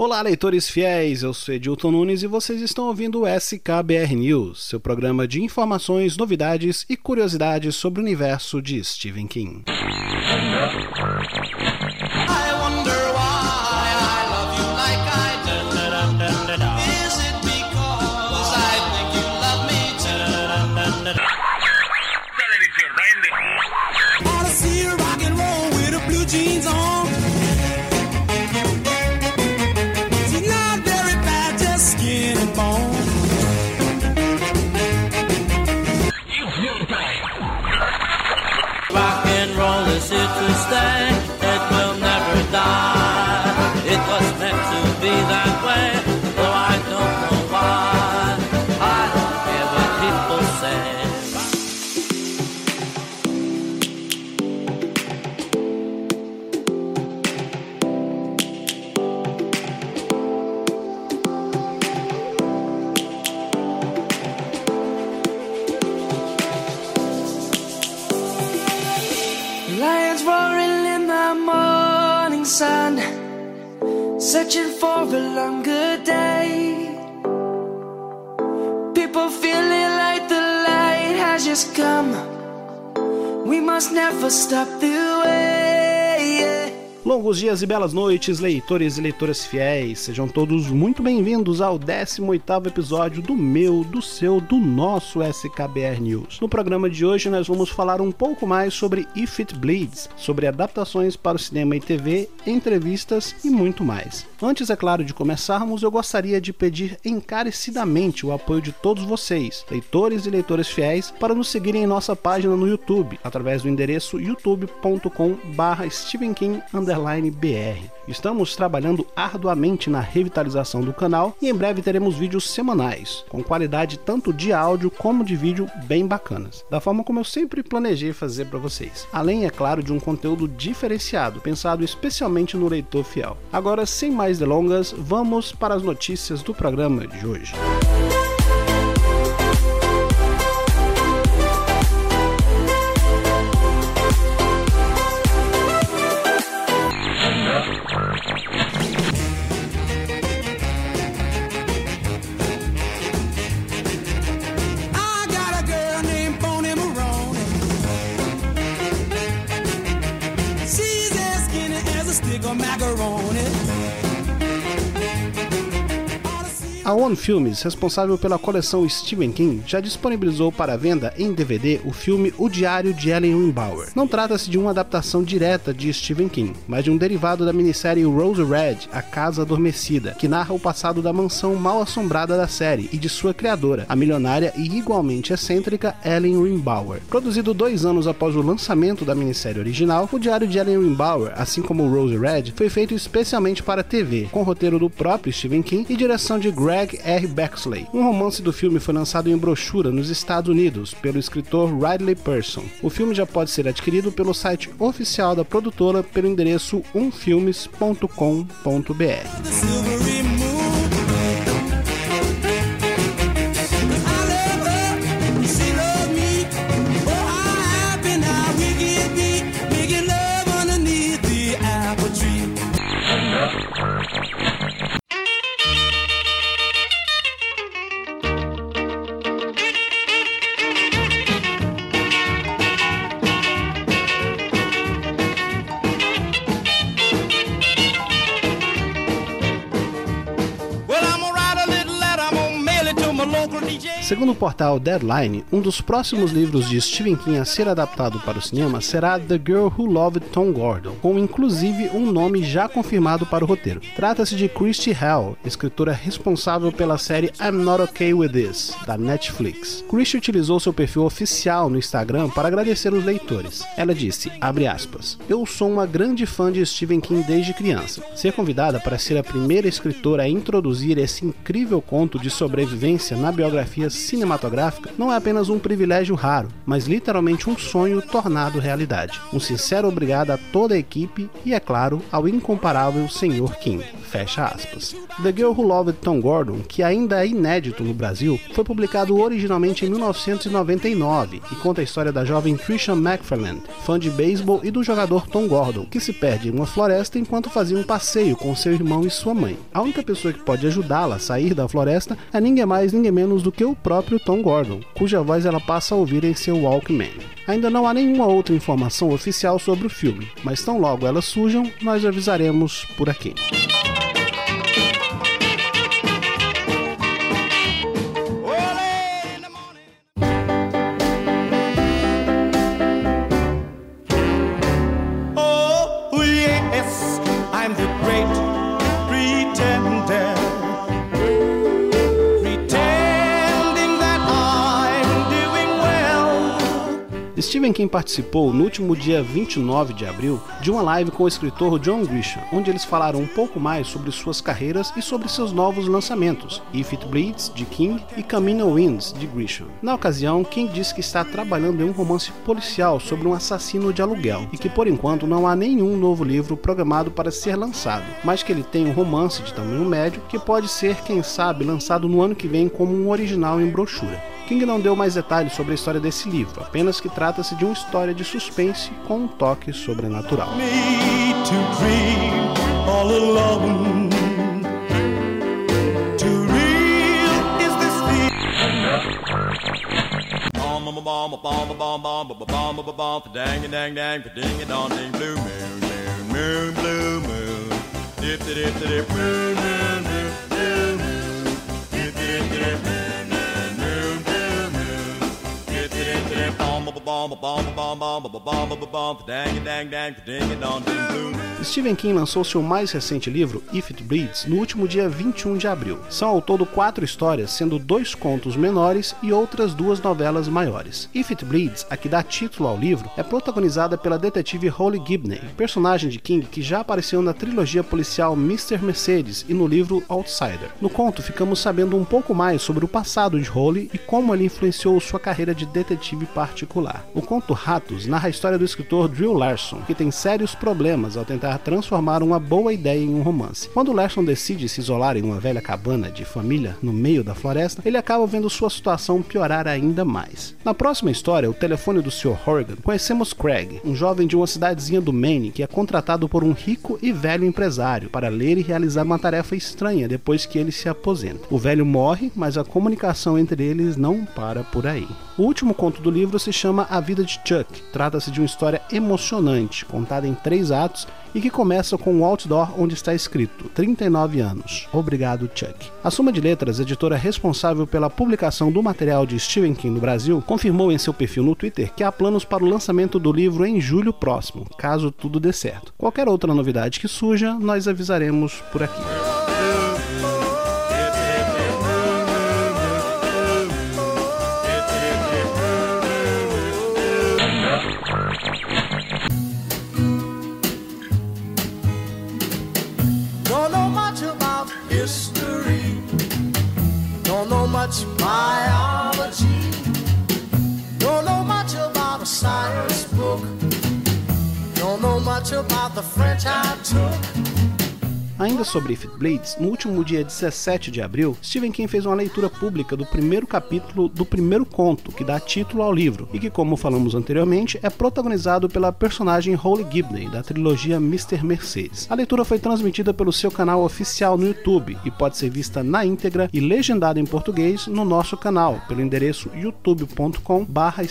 Olá, leitores fiéis, eu sou Edilton Nunes e vocês estão ouvindo o SKBR News, seu programa de informações, novidades e curiosidades sobre o universo de Stephen King. Searching for a longer day. People feeling like the light has just come. We must never stop the way. Longos dias e belas noites, leitores e leitoras fiéis. Sejam todos muito bem-vindos ao 18º episódio do meu, do seu, do nosso SKBR News. No programa de hoje nós vamos falar um pouco mais sobre If It Bleeds, sobre adaptações para o cinema e TV, entrevistas e muito mais. Antes, é claro, de começarmos, eu gostaria de pedir encarecidamente o apoio de todos vocês, leitores e leitoras fiéis, para nos seguirem em nossa página no YouTube, através do endereço youtube.com/stephenking_br br. Estamos trabalhando arduamente na revitalização do canal e em breve teremos vídeos semanais, com qualidade tanto de áudio como de vídeo bem bacanas, da forma como eu sempre planejei fazer para vocês. Além, é claro, de um conteúdo diferenciado, pensado especialmente no leitor fiel. Agora, sem mais delongas, vamos para as notícias do programa de hoje. own it. A One Filmes, responsável pela coleção Stephen King, já disponibilizou para venda em DVD o filme O Diário de Ellen Wimbauer. Não trata-se de uma adaptação direta de Stephen King, mas de um derivado da minissérie Rose Red, A Casa Adormecida, que narra o passado da mansão mal assombrada da série e de sua criadora, a milionária e igualmente excêntrica Ellen Wimbauer. Produzido dois anos após o lançamento da minissérie original, O Diário de Ellen Wimbauer, assim como Rose Red, foi feito especialmente para TV, com roteiro do próprio Stephen King e direção de Greg Greg R. Bexley. Um romance do filme foi lançado em brochura nos Estados Unidos pelo escritor Ridley Person. O filme já pode ser adquirido pelo site oficial da produtora pelo endereço umfilmes.com.br. Segundo o portal Deadline, um dos próximos livros de Stephen King a ser adaptado para o cinema será The Girl Who Loved Tom Gordon, com inclusive um nome já confirmado para o roteiro. Trata-se de Christy Hell, escritora responsável pela série I'm Not Okay With This, da Netflix. Christy utilizou seu perfil oficial no Instagram para agradecer os leitores. Ela disse, aspas, Eu sou uma grande fã de Stephen King desde criança. Ser convidada para ser a primeira escritora a introduzir esse incrível conto de sobrevivência na biografia cinematográfica não é apenas um privilégio raro, mas literalmente um sonho tornado realidade. Um sincero obrigado a toda a equipe e, é claro, ao incomparável Sr. King. Fecha aspas. The Girl Who Loved Tom Gordon, que ainda é inédito no Brasil, foi publicado originalmente em 1999 e conta a história da jovem Christian McFarland, fã de beisebol e do jogador Tom Gordon, que se perde em uma floresta enquanto fazia um passeio com seu irmão e sua mãe. A única pessoa que pode ajudá-la a sair da floresta é ninguém mais, ninguém menos do que o próprio Tom Gordon, cuja voz ela passa a ouvir em seu Walkman. Ainda não há nenhuma outra informação oficial sobre o filme, mas tão logo elas surjam, nós avisaremos por aqui. time. to Stephen King participou no último dia 29 de abril de uma live com o escritor John Grisham, onde eles falaram um pouco mais sobre suas carreiras e sobre seus novos lançamentos, If It Bleeds, de King, e Camino Winds, de Grisham. Na ocasião, King disse que está trabalhando em um romance policial sobre um assassino de aluguel e que por enquanto não há nenhum novo livro programado para ser lançado, mas que ele tem um romance de tamanho médio que pode ser, quem sabe, lançado no ano que vem como um original em brochura. King não deu mais detalhes sobre a história desse livro, apenas que trata-se de uma história de suspense com um toque sobrenatural. dang, bomb, bomb, bomb, bomb, bomb, bomb, bomb, bomb, dang, dang, dang, ding, dong, ding, boom. Stephen King lançou seu mais recente livro, If It Bleeds, no último dia 21 de abril. São ao todo quatro histórias, sendo dois contos menores e outras duas novelas maiores. If It Bleeds, a que dá título ao livro, é protagonizada pela detetive Holly Gibney, personagem de King que já apareceu na trilogia policial Mr. Mercedes e no livro Outsider. No conto, ficamos sabendo um pouco mais sobre o passado de Holly e como ele influenciou sua carreira de detetive particular. O conto Ratos narra a história do escritor Drew Larson, que tem sérios problemas ao tentar transformar uma boa ideia em um romance. Quando Larson decide se isolar em uma velha cabana de família no meio da floresta, ele acaba vendo sua situação piorar ainda mais. Na próxima história, O Telefone do Sr. Horgan, conhecemos Craig, um jovem de uma cidadezinha do Maine que é contratado por um rico e velho empresário para ler e realizar uma tarefa estranha depois que ele se aposenta. O velho morre, mas a comunicação entre eles não para por aí. O último conto do livro se chama A Vida de Chuck. Trata-se de uma história emocionante, contada em três atos e que começa com um outdoor onde está escrito 39 anos. Obrigado, Chuck. A Suma de Letras, editora responsável pela publicação do material de Stephen King no Brasil, confirmou em seu perfil no Twitter que há planos para o lançamento do livro em julho próximo, caso tudo dê certo. Qualquer outra novidade que surja, nós avisaremos por aqui. Took. Ainda sobre If It Blades, no último dia 17 de abril, Stephen King fez uma leitura pública do primeiro capítulo do primeiro conto, que dá título ao livro, e que, como falamos anteriormente, é protagonizado pela personagem Holly Gibney, da trilogia Mr. Mercedes. A leitura foi transmitida pelo seu canal oficial no YouTube e pode ser vista na íntegra e legendada em português no nosso canal, pelo endereço youtube.com barra.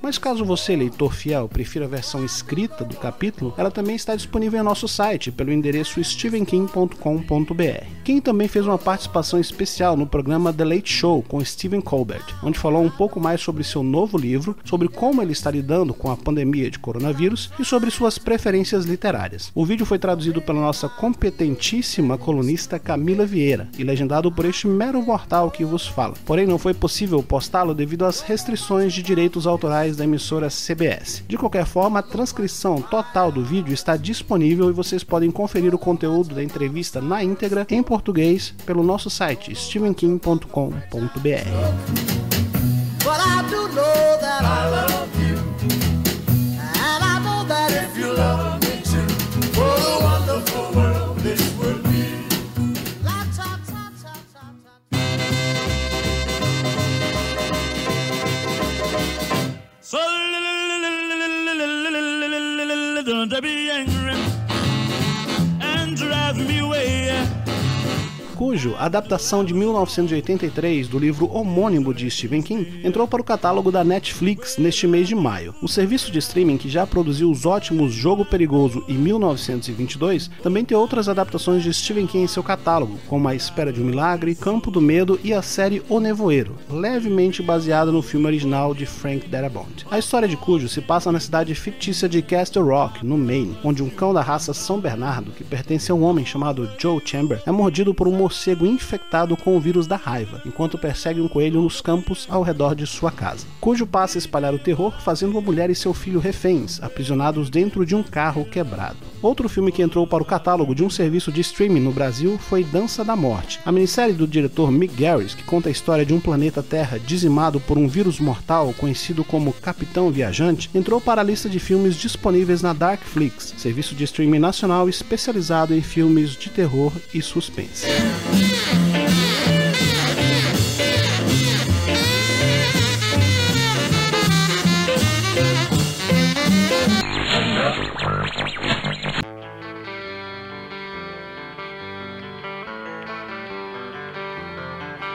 Mas caso você, leitor fiel, prefira a versão escrita do capítulo, ela também está disponível em nosso site, pelo endereço stevenking.com.br. King também fez uma participação especial no programa The Late Show com Stephen Colbert, onde falou um pouco mais sobre seu novo livro, sobre como ele está lidando com a pandemia de coronavírus e sobre suas preferências literárias. O vídeo foi traduzido pela nossa competentíssima colunista Camila Vieira e legendado por este mero mortal que vos fala. Porém, não foi possível postá-lo devido às restrições de direitos autorais da emissora CBS. De qualquer forma, a transcrição total do vídeo está disponível e vocês podem conferir o conteúdo da entrevista na íntegra em português pelo nosso site stevenking.com.br. cujo adaptação de 1983 do livro homônimo de Stephen King entrou para o catálogo da Netflix neste mês de maio. O serviço de streaming que já produziu os ótimos Jogo Perigoso e 1922 também tem outras adaptações de Stephen King em seu catálogo, como A Espera de um Milagre, Campo do Medo e a série O Nevoeiro, levemente baseada no filme original de Frank Darabont. A história de Cujo se passa na cidade fictícia de Castle Rock, no Maine, onde um cão da raça São Bernardo, que pertence a um homem chamado Joe Chamber, é mordido por um morcego infectado com o vírus da raiva, enquanto persegue um coelho nos campos ao redor de sua casa. Cujo passa a espalhar o terror, fazendo a mulher e seu filho reféns, aprisionados dentro de um carro quebrado. Outro filme que entrou para o catálogo de um serviço de streaming no Brasil foi Dança da Morte, a minissérie do diretor Mick Garris, que conta a história de um planeta Terra dizimado por um vírus mortal conhecido como Capitão Viajante, entrou para a lista de filmes disponíveis na Darkflix, serviço de streaming nacional especializado em filmes de terror e suspense.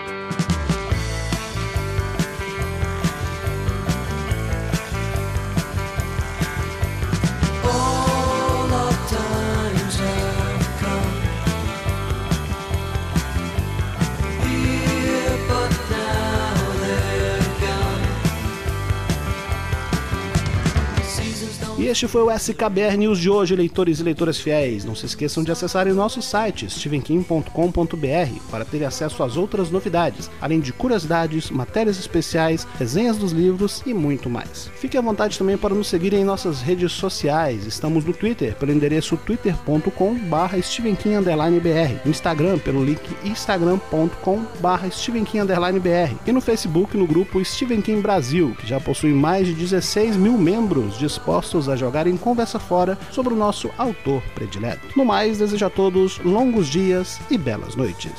Bye. Este foi o SKBR News de hoje, leitores e leitoras fiéis. Não se esqueçam de acessarem nosso site, stevenkim.com.br, para ter acesso às outras novidades, além de curiosidades, matérias especiais, resenhas dos livros e muito mais. Fique à vontade também para nos seguir em nossas redes sociais. Estamos no Twitter, pelo endereço twitter.com.br stevenkim_br, no Instagram, pelo link instagram.com.br stevenkim_br e no Facebook, no grupo Stephen King Brasil, que já possui mais de 16 mil membros dispostos a jogar em conversa fora sobre o nosso autor predileto. No mais, desejo a todos longos dias e belas noites.